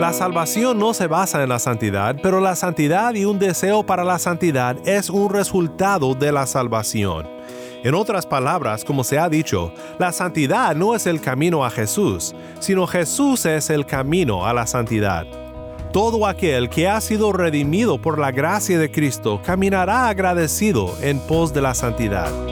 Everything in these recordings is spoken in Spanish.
La salvación no se basa en la santidad, pero la santidad y un deseo para la santidad es un resultado de la salvación. En otras palabras, como se ha dicho, la santidad no es el camino a Jesús, sino Jesús es el camino a la santidad. Todo aquel que ha sido redimido por la gracia de Cristo caminará agradecido en pos de la santidad.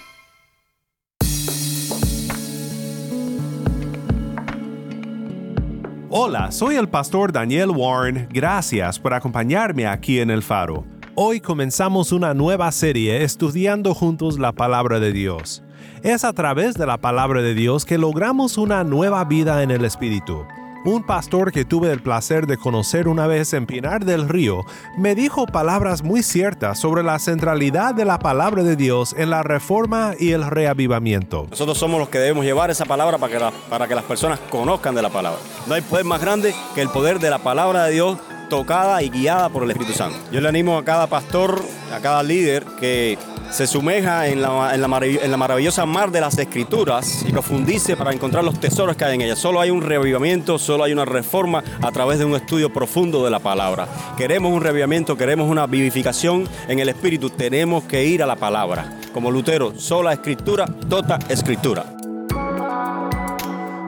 Hola, soy el pastor Daniel Warren. Gracias por acompañarme aquí en el faro. Hoy comenzamos una nueva serie estudiando juntos la palabra de Dios. Es a través de la palabra de Dios que logramos una nueva vida en el Espíritu. Un pastor que tuve el placer de conocer una vez en Pinar del Río me dijo palabras muy ciertas sobre la centralidad de la palabra de Dios en la reforma y el reavivamiento. Nosotros somos los que debemos llevar esa palabra para que, para que las personas conozcan de la palabra. No hay poder más grande que el poder de la palabra de Dios tocada y guiada por el Espíritu Santo. Yo le animo a cada pastor, a cada líder que se sumeja en la, en, la en la, maravillosa mar de las escrituras y profundice para encontrar los tesoros que hay en ellas. Solo hay un revivimiento, solo hay una reforma a través de un estudio profundo de la palabra. Queremos un revivimiento, queremos una vivificación en el espíritu, tenemos que ir a la palabra. Como Lutero, sola escritura, tota escritura.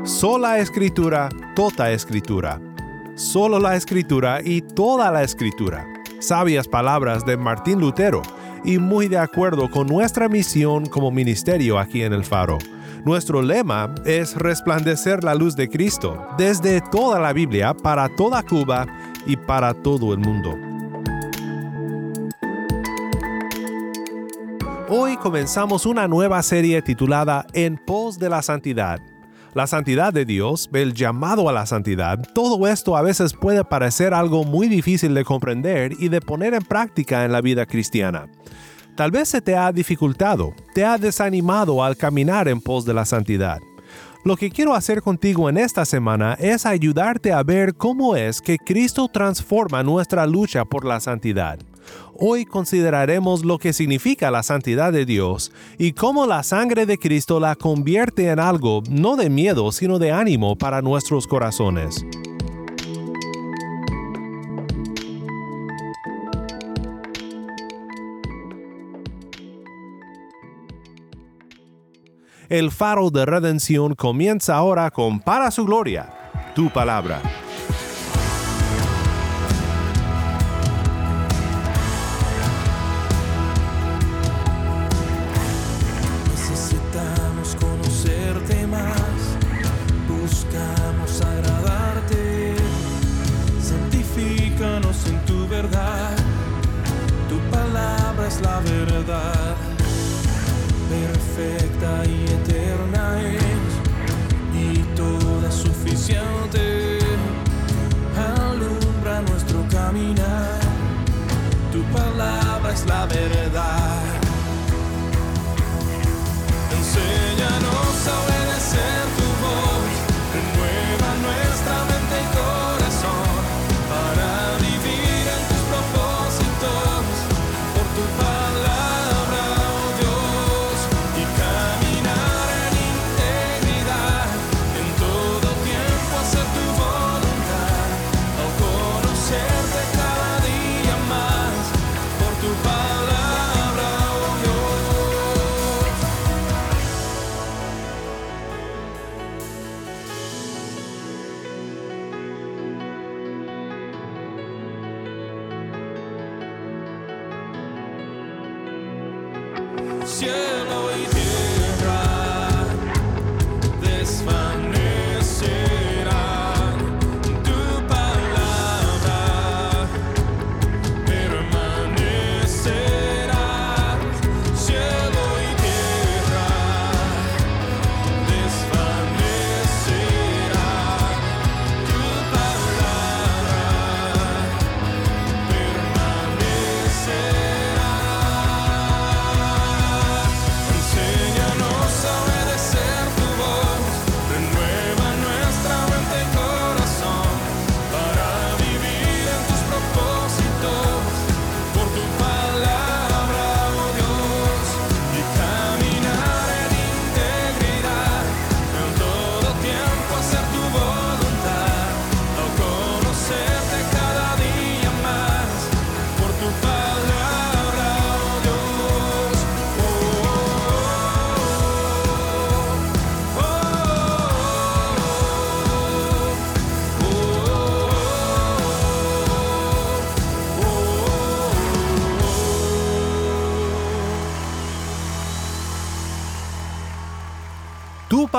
Sola escritura, tota escritura. Solo la escritura y toda la escritura. Sabias palabras de Martín Lutero y muy de acuerdo con nuestra misión como ministerio aquí en el Faro. Nuestro lema es resplandecer la luz de Cristo desde toda la Biblia para toda Cuba y para todo el mundo. Hoy comenzamos una nueva serie titulada En pos de la santidad la santidad de Dios, el llamado a la santidad, todo esto a veces puede parecer algo muy difícil de comprender y de poner en práctica en la vida cristiana. Tal vez se te ha dificultado, te ha desanimado al caminar en pos de la santidad. Lo que quiero hacer contigo en esta semana es ayudarte a ver cómo es que Cristo transforma nuestra lucha por la santidad. Hoy consideraremos lo que significa la santidad de Dios y cómo la sangre de Cristo la convierte en algo no de miedo, sino de ánimo para nuestros corazones. El faro de redención comienza ahora con Para su gloria, tu palabra.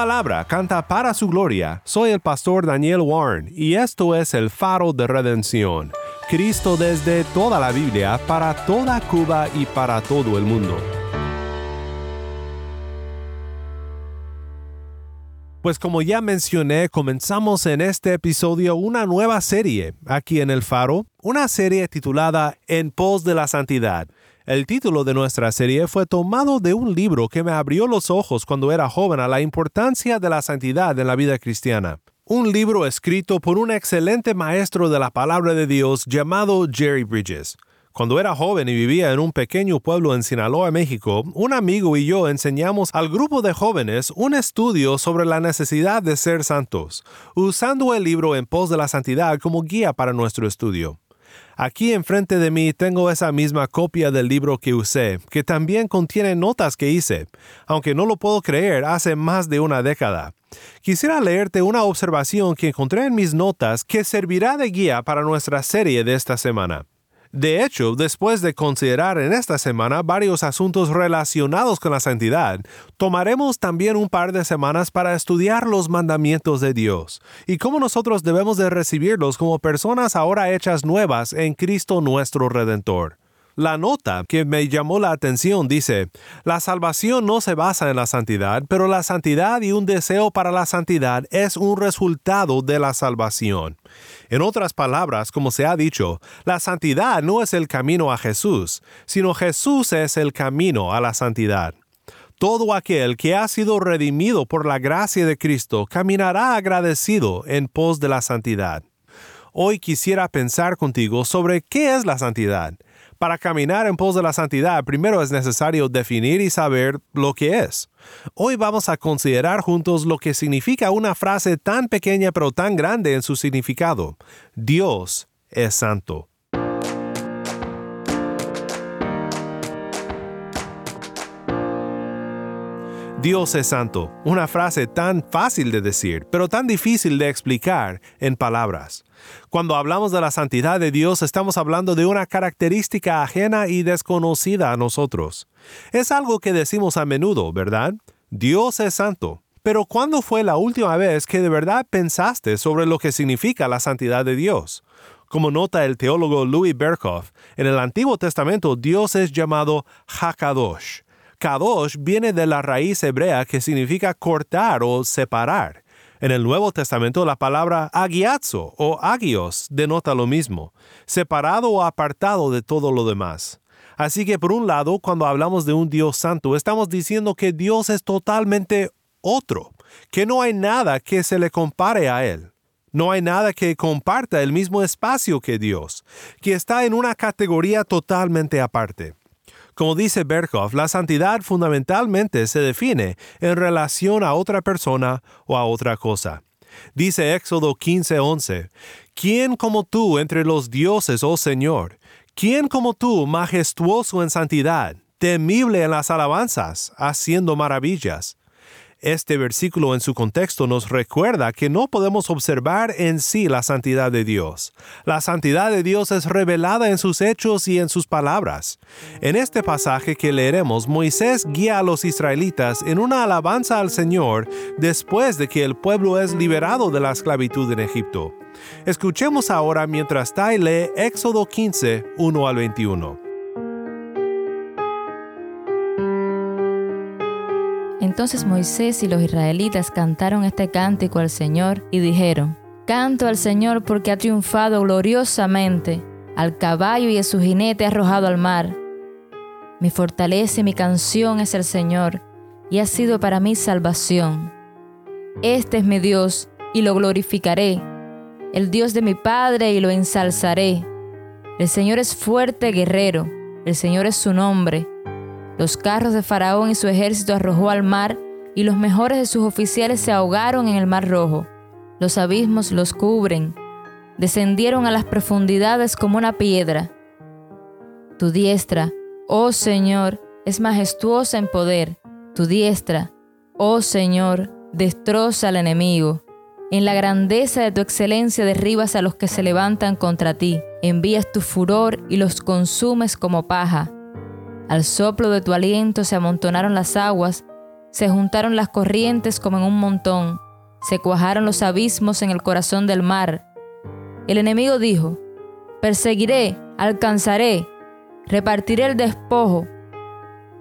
Palabra canta para su gloria. Soy el pastor Daniel Warren y esto es el faro de redención. Cristo desde toda la Biblia, para toda Cuba y para todo el mundo. Pues como ya mencioné, comenzamos en este episodio una nueva serie aquí en el Faro, una serie titulada En pos de la santidad. El título de nuestra serie fue tomado de un libro que me abrió los ojos cuando era joven a la importancia de la santidad en la vida cristiana. Un libro escrito por un excelente maestro de la palabra de Dios llamado Jerry Bridges. Cuando era joven y vivía en un pequeño pueblo en Sinaloa, México, un amigo y yo enseñamos al grupo de jóvenes un estudio sobre la necesidad de ser santos, usando el libro En pos de la santidad como guía para nuestro estudio. Aquí enfrente de mí tengo esa misma copia del libro que usé, que también contiene notas que hice, aunque no lo puedo creer, hace más de una década. Quisiera leerte una observación que encontré en mis notas que servirá de guía para nuestra serie de esta semana. De hecho, después de considerar en esta semana varios asuntos relacionados con la santidad, tomaremos también un par de semanas para estudiar los mandamientos de Dios y cómo nosotros debemos de recibirlos como personas ahora hechas nuevas en Cristo nuestro Redentor. La nota que me llamó la atención dice, la salvación no se basa en la santidad, pero la santidad y un deseo para la santidad es un resultado de la salvación. En otras palabras, como se ha dicho, la santidad no es el camino a Jesús, sino Jesús es el camino a la santidad. Todo aquel que ha sido redimido por la gracia de Cristo caminará agradecido en pos de la santidad. Hoy quisiera pensar contigo sobre qué es la santidad para caminar en pos de la santidad, primero es necesario definir y saber lo que es. Hoy vamos a considerar juntos lo que significa una frase tan pequeña pero tan grande en su significado. Dios es santo. Dios es santo, una frase tan fácil de decir, pero tan difícil de explicar en palabras. Cuando hablamos de la santidad de Dios estamos hablando de una característica ajena y desconocida a nosotros. Es algo que decimos a menudo, ¿verdad? Dios es santo. Pero ¿cuándo fue la última vez que de verdad pensaste sobre lo que significa la santidad de Dios? Como nota el teólogo Louis Berkhoff, en el Antiguo Testamento Dios es llamado Hakadosh. Kadosh viene de la raíz hebrea que significa cortar o separar. En el Nuevo Testamento la palabra agiazo o agios denota lo mismo, separado o apartado de todo lo demás. Así que por un lado, cuando hablamos de un Dios santo, estamos diciendo que Dios es totalmente otro, que no hay nada que se le compare a Él. No hay nada que comparta el mismo espacio que Dios, que está en una categoría totalmente aparte. Como dice Berkhoff, la santidad fundamentalmente se define en relación a otra persona o a otra cosa. Dice Éxodo 15:11, ¿quién como tú entre los dioses, oh Señor? ¿Quién como tú, majestuoso en santidad, temible en las alabanzas, haciendo maravillas? Este versículo en su contexto nos recuerda que no podemos observar en sí la santidad de Dios. La santidad de Dios es revelada en sus hechos y en sus palabras. En este pasaje que leeremos, Moisés guía a los israelitas en una alabanza al Señor después de que el pueblo es liberado de la esclavitud en Egipto. Escuchemos ahora mientras Tai lee Éxodo 15, 1 al 21. Entonces Moisés y los israelitas cantaron este cántico al Señor y dijeron, Canto al Señor porque ha triunfado gloriosamente, al caballo y a su jinete arrojado al mar. Mi fortaleza y mi canción es el Señor, y ha sido para mí salvación. Este es mi Dios, y lo glorificaré, el Dios de mi Padre, y lo ensalzaré. El Señor es fuerte guerrero, el Señor es su nombre los carros de Faraón y su ejército arrojó al mar, y los mejores de sus oficiales se ahogaron en el mar rojo. Los abismos los cubren, descendieron a las profundidades como una piedra. Tu diestra, oh Señor, es majestuosa en poder. Tu diestra, oh Señor, destroza al enemigo. En la grandeza de tu excelencia derribas a los que se levantan contra ti. Envías tu furor y los consumes como paja. Al soplo de tu aliento se amontonaron las aguas, Se juntaron las corrientes como en un montón, se cuajaron los abismos en el corazón del mar. El enemigo dijo, Perseguiré, alcanzaré, repartiré el despojo.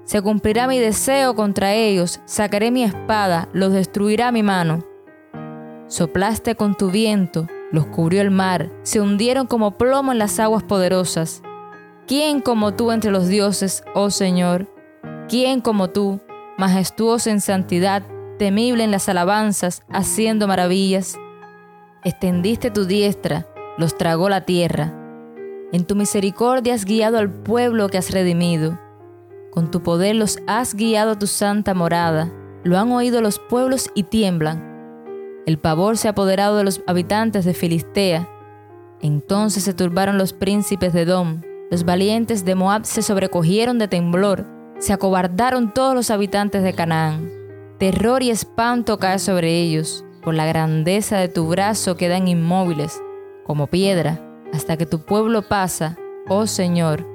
Se cumplirá mi deseo contra ellos, sacaré mi espada, los destruirá mi mano. Soplaste con tu viento, los cubrió el mar, se hundieron como plomo en las aguas poderosas. ¿Quién como tú entre los dioses, oh Señor? ¿Quién como tú, majestuoso en santidad, temible en las alabanzas, haciendo maravillas? Extendiste tu diestra, los tragó la tierra. En tu misericordia has guiado al pueblo que has redimido. Con tu poder los has guiado a tu santa morada. Lo han oído los pueblos y tiemblan. El pavor se ha apoderado de los habitantes de Filistea. Entonces se turbaron los príncipes de Dom. Los valientes de Moab se sobrecogieron de temblor. Se acobardaron todos los habitantes de Canaán. Terror y espanto cae sobre ellos. Por la grandeza de tu brazo quedan inmóviles, como piedra, hasta que tu pueblo pasa, oh Señor,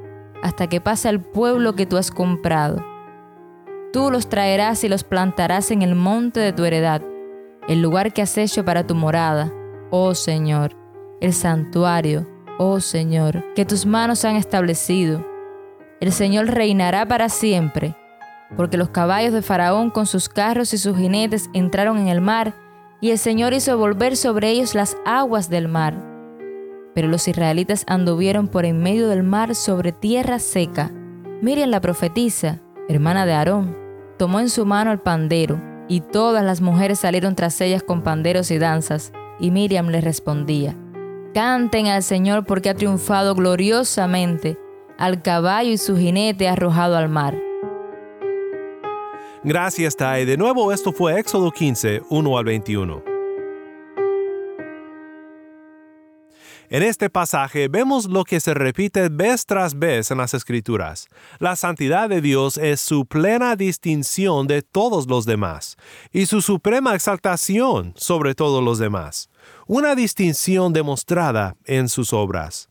hasta que pasa el pueblo que tú has comprado. Tú los traerás y los plantarás en el monte de tu heredad el lugar que has hecho para tu morada, oh Señor, el santuario, oh Señor, que tus manos han establecido. El Señor reinará para siempre, porque los caballos de Faraón con sus carros y sus jinetes entraron en el mar, y el Señor hizo volver sobre ellos las aguas del mar. Pero los israelitas anduvieron por en medio del mar sobre tierra seca. Miriam la profetisa, hermana de Aarón, tomó en su mano el pandero y todas las mujeres salieron tras ellas con panderos y danzas, y Miriam les respondía, Canten al Señor porque ha triunfado gloriosamente, al caballo y su jinete arrojado al mar. Gracias, Tai. De nuevo, esto fue Éxodo 15, 1 al 21. En este pasaje vemos lo que se repite vez tras vez en las Escrituras. La santidad de Dios es su plena distinción de todos los demás y su suprema exaltación sobre todos los demás. Una distinción demostrada en sus obras.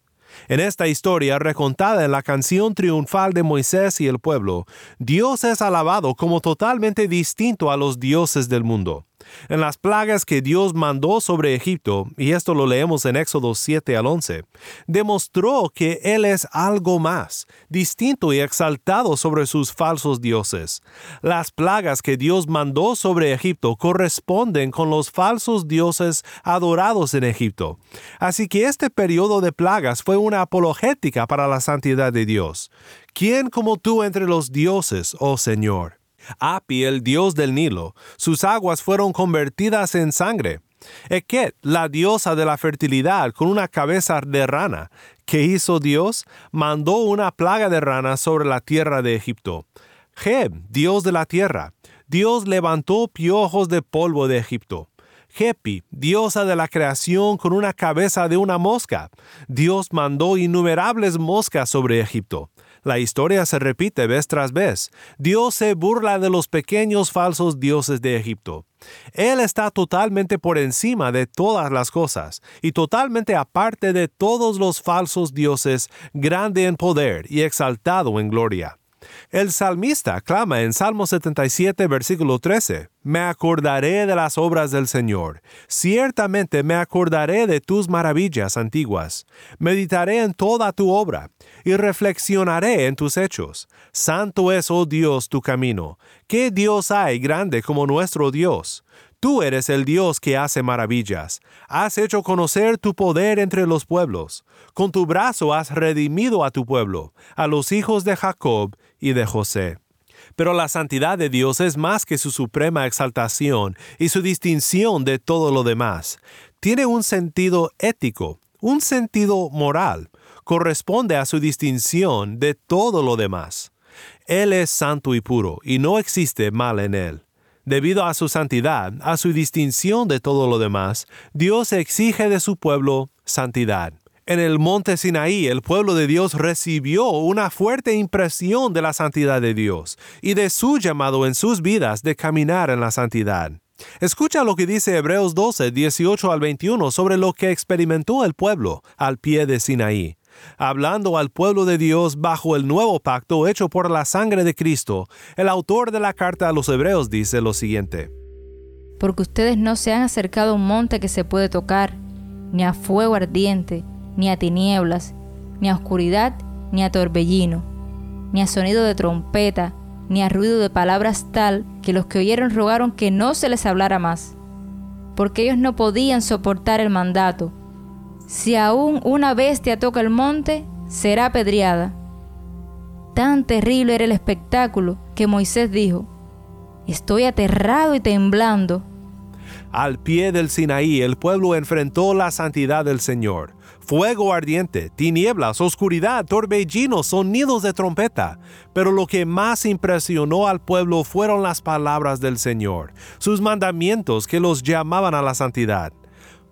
En esta historia recontada en la canción triunfal de Moisés y el pueblo, Dios es alabado como totalmente distinto a los dioses del mundo. En las plagas que Dios mandó sobre Egipto, y esto lo leemos en Éxodo 7 al 11, demostró que Él es algo más, distinto y exaltado sobre sus falsos dioses. Las plagas que Dios mandó sobre Egipto corresponden con los falsos dioses adorados en Egipto. Así que este periodo de plagas fue una apologética para la santidad de Dios. ¿Quién como tú entre los dioses, oh Señor? Api, el dios del Nilo, sus aguas fueron convertidas en sangre. Eket, la diosa de la fertilidad, con una cabeza de rana. ¿Qué hizo Dios? Mandó una plaga de ranas sobre la tierra de Egipto. Jeb, dios de la tierra. Dios levantó piojos de polvo de Egipto. Jepi, diosa de la creación con una cabeza de una mosca. Dios mandó innumerables moscas sobre Egipto. La historia se repite vez tras vez. Dios se burla de los pequeños falsos dioses de Egipto. Él está totalmente por encima de todas las cosas y totalmente aparte de todos los falsos dioses, grande en poder y exaltado en gloria. El salmista clama en Salmo 77, versículo 13, Me acordaré de las obras del Señor, ciertamente me acordaré de tus maravillas antiguas, meditaré en toda tu obra, y reflexionaré en tus hechos. Santo es, oh Dios, tu camino. ¿Qué Dios hay grande como nuestro Dios? Tú eres el Dios que hace maravillas. Has hecho conocer tu poder entre los pueblos. Con tu brazo has redimido a tu pueblo, a los hijos de Jacob y de José. Pero la santidad de Dios es más que su suprema exaltación y su distinción de todo lo demás. Tiene un sentido ético, un sentido moral, corresponde a su distinción de todo lo demás. Él es santo y puro, y no existe mal en él. Debido a su santidad, a su distinción de todo lo demás, Dios exige de su pueblo santidad. En el monte Sinaí, el pueblo de Dios recibió una fuerte impresión de la santidad de Dios y de su llamado en sus vidas de caminar en la santidad. Escucha lo que dice Hebreos 12, 18 al 21 sobre lo que experimentó el pueblo al pie de Sinaí. Hablando al pueblo de Dios bajo el nuevo pacto hecho por la sangre de Cristo, el autor de la carta a los Hebreos dice lo siguiente. Porque ustedes no se han acercado a un monte que se puede tocar, ni a fuego ardiente, ni a tinieblas, ni a oscuridad, ni a torbellino, ni a sonido de trompeta, ni a ruido de palabras tal que los que oyeron rogaron que no se les hablara más, porque ellos no podían soportar el mandato. Si aún una bestia toca el monte, será apedreada. Tan terrible era el espectáculo que Moisés dijo, Estoy aterrado y temblando. Al pie del Sinaí el pueblo enfrentó la santidad del Señor. Fuego ardiente, tinieblas, oscuridad, torbellino, sonidos de trompeta. Pero lo que más impresionó al pueblo fueron las palabras del Señor, sus mandamientos que los llamaban a la santidad.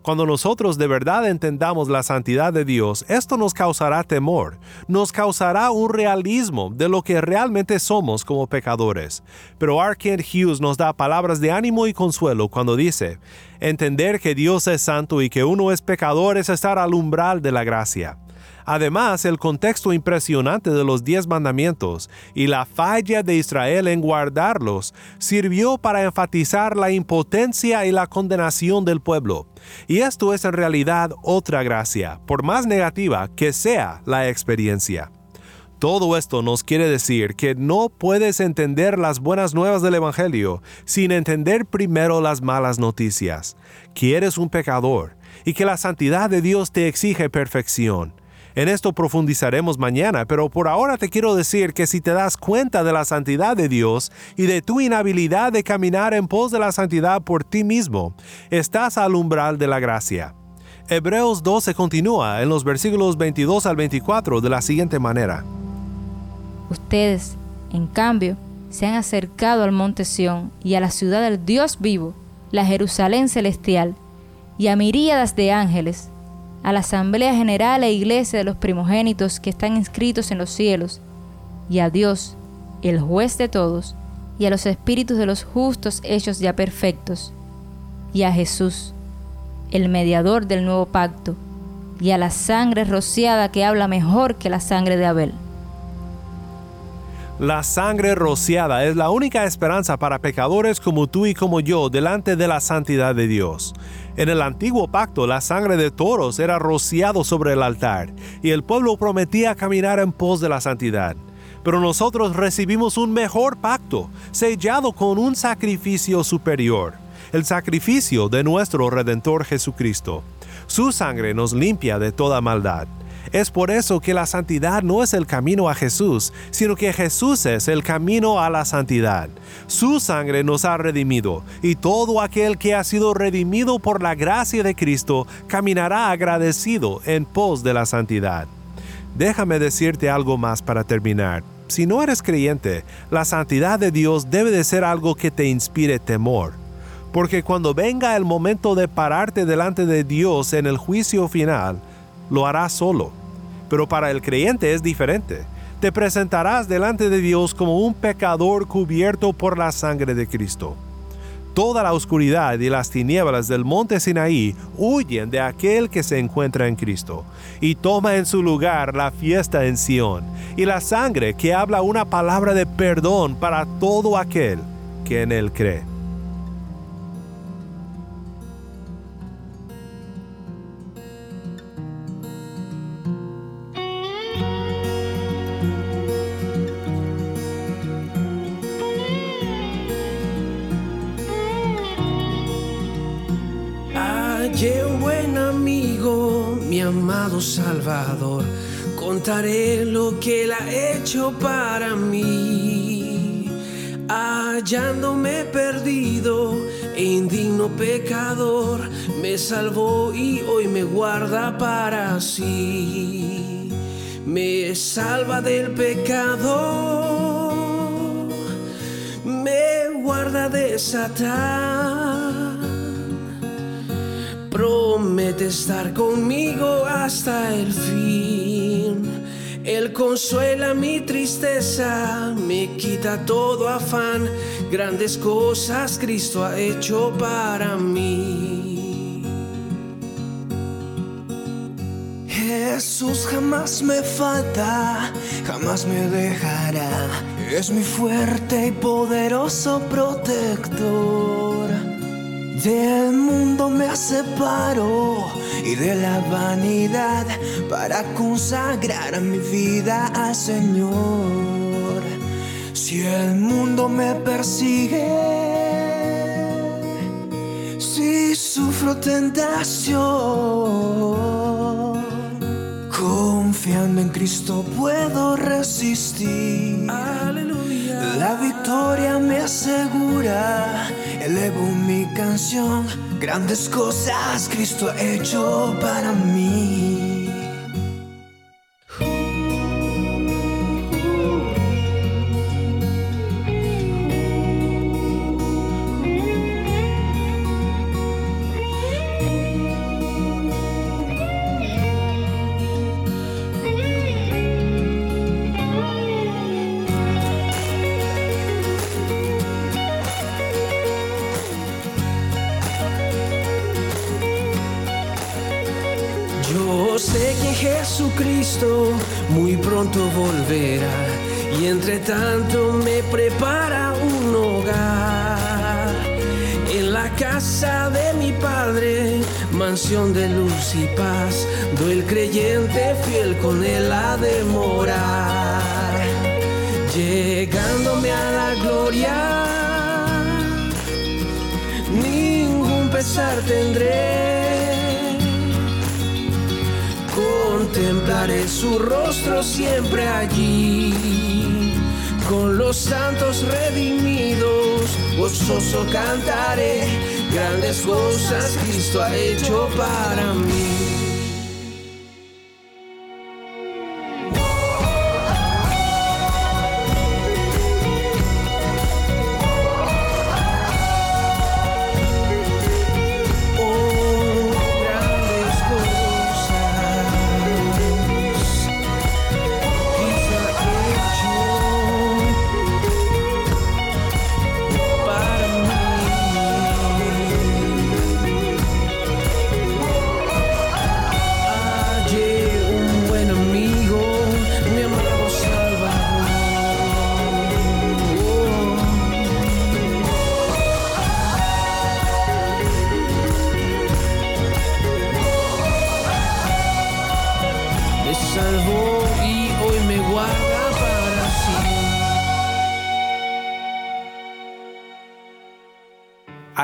Cuando nosotros de verdad entendamos la santidad de Dios, esto nos causará temor, nos causará un realismo de lo que realmente somos como pecadores. Pero R. Hughes nos da palabras de ánimo y consuelo cuando dice, entender que Dios es santo y que uno es pecador es estar al umbral de la gracia. Además, el contexto impresionante de los diez mandamientos y la falla de Israel en guardarlos sirvió para enfatizar la impotencia y la condenación del pueblo. Y esto es en realidad otra gracia, por más negativa que sea la experiencia. Todo esto nos quiere decir que no puedes entender las buenas nuevas del Evangelio sin entender primero las malas noticias, que eres un pecador y que la santidad de Dios te exige perfección. En esto profundizaremos mañana, pero por ahora te quiero decir que si te das cuenta de la santidad de Dios y de tu inhabilidad de caminar en pos de la santidad por ti mismo, estás al umbral de la gracia. Hebreos 12 continúa en los versículos 22 al 24 de la siguiente manera. Ustedes, en cambio, se han acercado al monte Sión y a la ciudad del Dios vivo, la Jerusalén celestial, y a miríadas de ángeles, a la Asamblea General e Iglesia de los primogénitos que están inscritos en los cielos, y a Dios, el juez de todos, y a los espíritus de los justos hechos ya perfectos, y a Jesús, el mediador del nuevo pacto, y a la sangre rociada que habla mejor que la sangre de Abel. La sangre rociada es la única esperanza para pecadores como tú y como yo delante de la santidad de Dios. En el antiguo pacto la sangre de toros era rociado sobre el altar y el pueblo prometía caminar en pos de la santidad. Pero nosotros recibimos un mejor pacto, sellado con un sacrificio superior, el sacrificio de nuestro Redentor Jesucristo. Su sangre nos limpia de toda maldad. Es por eso que la santidad no es el camino a Jesús, sino que Jesús es el camino a la santidad. Su sangre nos ha redimido, y todo aquel que ha sido redimido por la gracia de Cristo caminará agradecido en pos de la santidad. Déjame decirte algo más para terminar. Si no eres creyente, la santidad de Dios debe de ser algo que te inspire temor. Porque cuando venga el momento de pararte delante de Dios en el juicio final, lo harás solo pero para el creyente es diferente. Te presentarás delante de Dios como un pecador cubierto por la sangre de Cristo. Toda la oscuridad y las tinieblas del monte Sinaí huyen de aquel que se encuentra en Cristo y toma en su lugar la fiesta en Sión y la sangre que habla una palabra de perdón para todo aquel que en él cree. Un buen amigo, mi amado Salvador, contaré lo que él ha hecho para mí. Hallándome perdido e indigno pecador, me salvó y hoy me guarda para sí. Me salva del pecado, me guarda de Satán promete estar conmigo hasta el fin. Él consuela mi tristeza, me quita todo afán. Grandes cosas Cristo ha hecho para mí. Jesús jamás me falta, jamás me dejará. Es mi fuerte y poderoso protector. Del mundo me separo y de la vanidad para consagrar mi vida al Señor. Si el mundo me persigue, si sufro tentación, confiando en Cristo puedo resistir. Aleluya. La victoria me asegura, elevo mi canción. Grandes cosas Cristo ha hecho para mí. Muy pronto volverá y entre tanto me prepara un hogar en la casa de mi Padre, mansión de luz y paz. Do el creyente fiel con él a demorar, llegándome a la gloria. Ningún pesar tendré contemplaré su rostro siempre allí. Con los santos redimidos, gozoso cantaré, grandes cosas Cristo ha hecho para mí.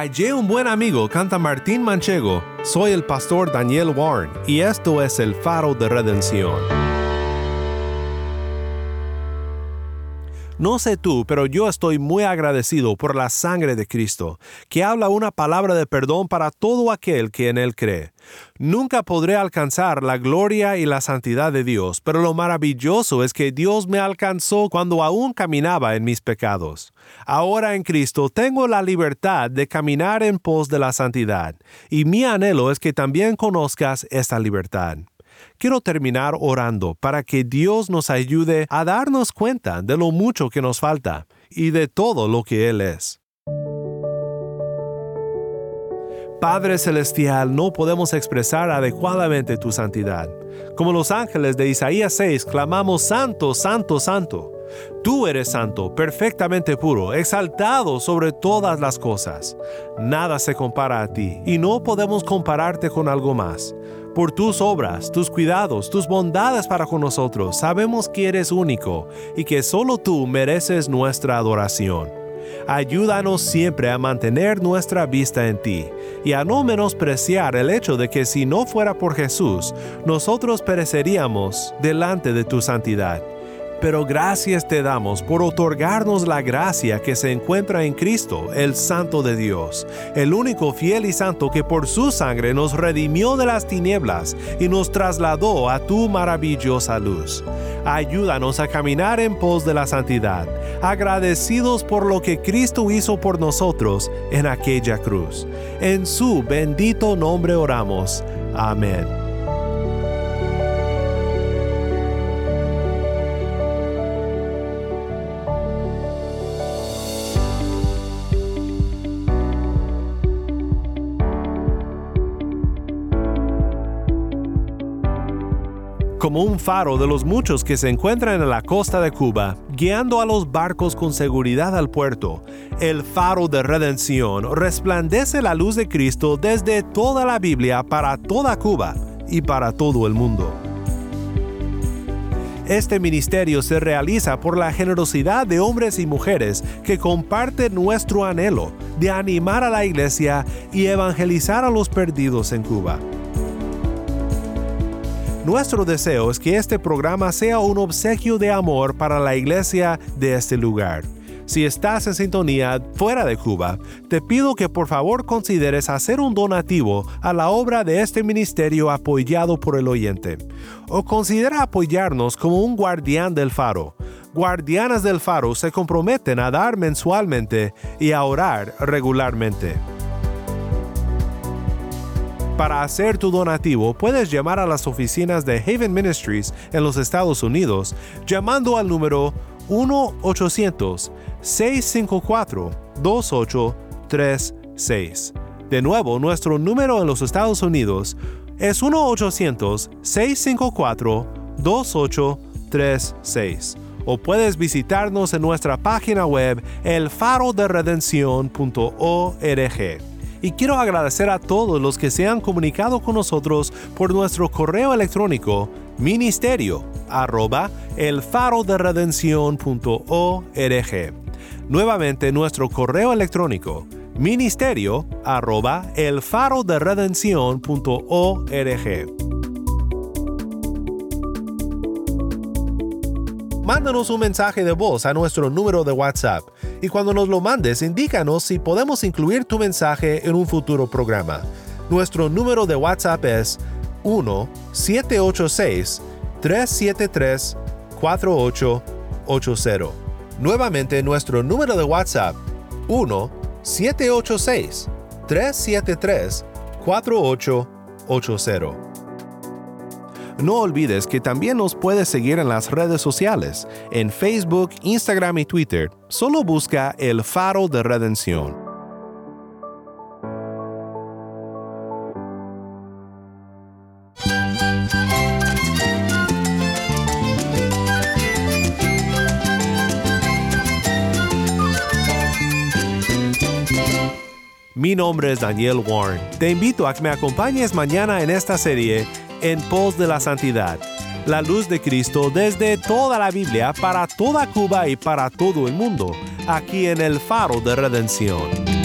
Hallé un buen amigo, canta Martín Manchego. Soy el pastor Daniel Warren y esto es el faro de redención. No sé tú, pero yo estoy muy agradecido por la sangre de Cristo, que habla una palabra de perdón para todo aquel que en Él cree. Nunca podré alcanzar la gloria y la santidad de Dios, pero lo maravilloso es que Dios me alcanzó cuando aún caminaba en mis pecados. Ahora en Cristo tengo la libertad de caminar en pos de la santidad, y mi anhelo es que también conozcas esta libertad. Quiero terminar orando para que Dios nos ayude a darnos cuenta de lo mucho que nos falta y de todo lo que Él es. Padre Celestial, no podemos expresar adecuadamente tu santidad. Como los ángeles de Isaías 6, clamamos Santo, Santo, Santo. Tú eres santo, perfectamente puro, exaltado sobre todas las cosas. Nada se compara a ti y no podemos compararte con algo más. Por tus obras, tus cuidados, tus bondades para con nosotros, sabemos que eres único y que solo tú mereces nuestra adoración. Ayúdanos siempre a mantener nuestra vista en ti y a no menospreciar el hecho de que si no fuera por Jesús, nosotros pereceríamos delante de tu santidad pero gracias te damos por otorgarnos la gracia que se encuentra en Cristo, el Santo de Dios, el único fiel y santo que por su sangre nos redimió de las tinieblas y nos trasladó a tu maravillosa luz. Ayúdanos a caminar en pos de la santidad, agradecidos por lo que Cristo hizo por nosotros en aquella cruz. En su bendito nombre oramos. Amén. Como un faro de los muchos que se encuentran en la costa de Cuba, guiando a los barcos con seguridad al puerto. El faro de redención resplandece la luz de Cristo desde toda la Biblia para toda Cuba y para todo el mundo. Este ministerio se realiza por la generosidad de hombres y mujeres que comparten nuestro anhelo de animar a la iglesia y evangelizar a los perdidos en Cuba. Nuestro deseo es que este programa sea un obsequio de amor para la iglesia de este lugar. Si estás en sintonía fuera de Cuba, te pido que por favor consideres hacer un donativo a la obra de este ministerio apoyado por el oyente. O considera apoyarnos como un guardián del faro. Guardianas del faro se comprometen a dar mensualmente y a orar regularmente. Para hacer tu donativo, puedes llamar a las oficinas de Haven Ministries en los Estados Unidos llamando al número 1-800-654-2836. De nuevo, nuestro número en los Estados Unidos es 1-800-654-2836. O puedes visitarnos en nuestra página web elfaroderedención.org. Y quiero agradecer a todos los que se han comunicado con nosotros por nuestro correo electrónico ministerio arroba elfaroderedención.org. Nuevamente nuestro correo electrónico ministerio arroba elfaroderedención.org. Mándanos un mensaje de voz a nuestro número de WhatsApp y cuando nos lo mandes indícanos si podemos incluir tu mensaje en un futuro programa. Nuestro número de WhatsApp es 1-786-373-4880. Nuevamente nuestro número de WhatsApp 1-786-373-4880. No olvides que también nos puedes seguir en las redes sociales, en Facebook, Instagram y Twitter. Solo busca el faro de redención. Mi nombre es Daniel Warren. Te invito a que me acompañes mañana en esta serie En pos de la santidad. La luz de Cristo desde toda la Biblia para toda Cuba y para todo el mundo, aquí en el faro de redención.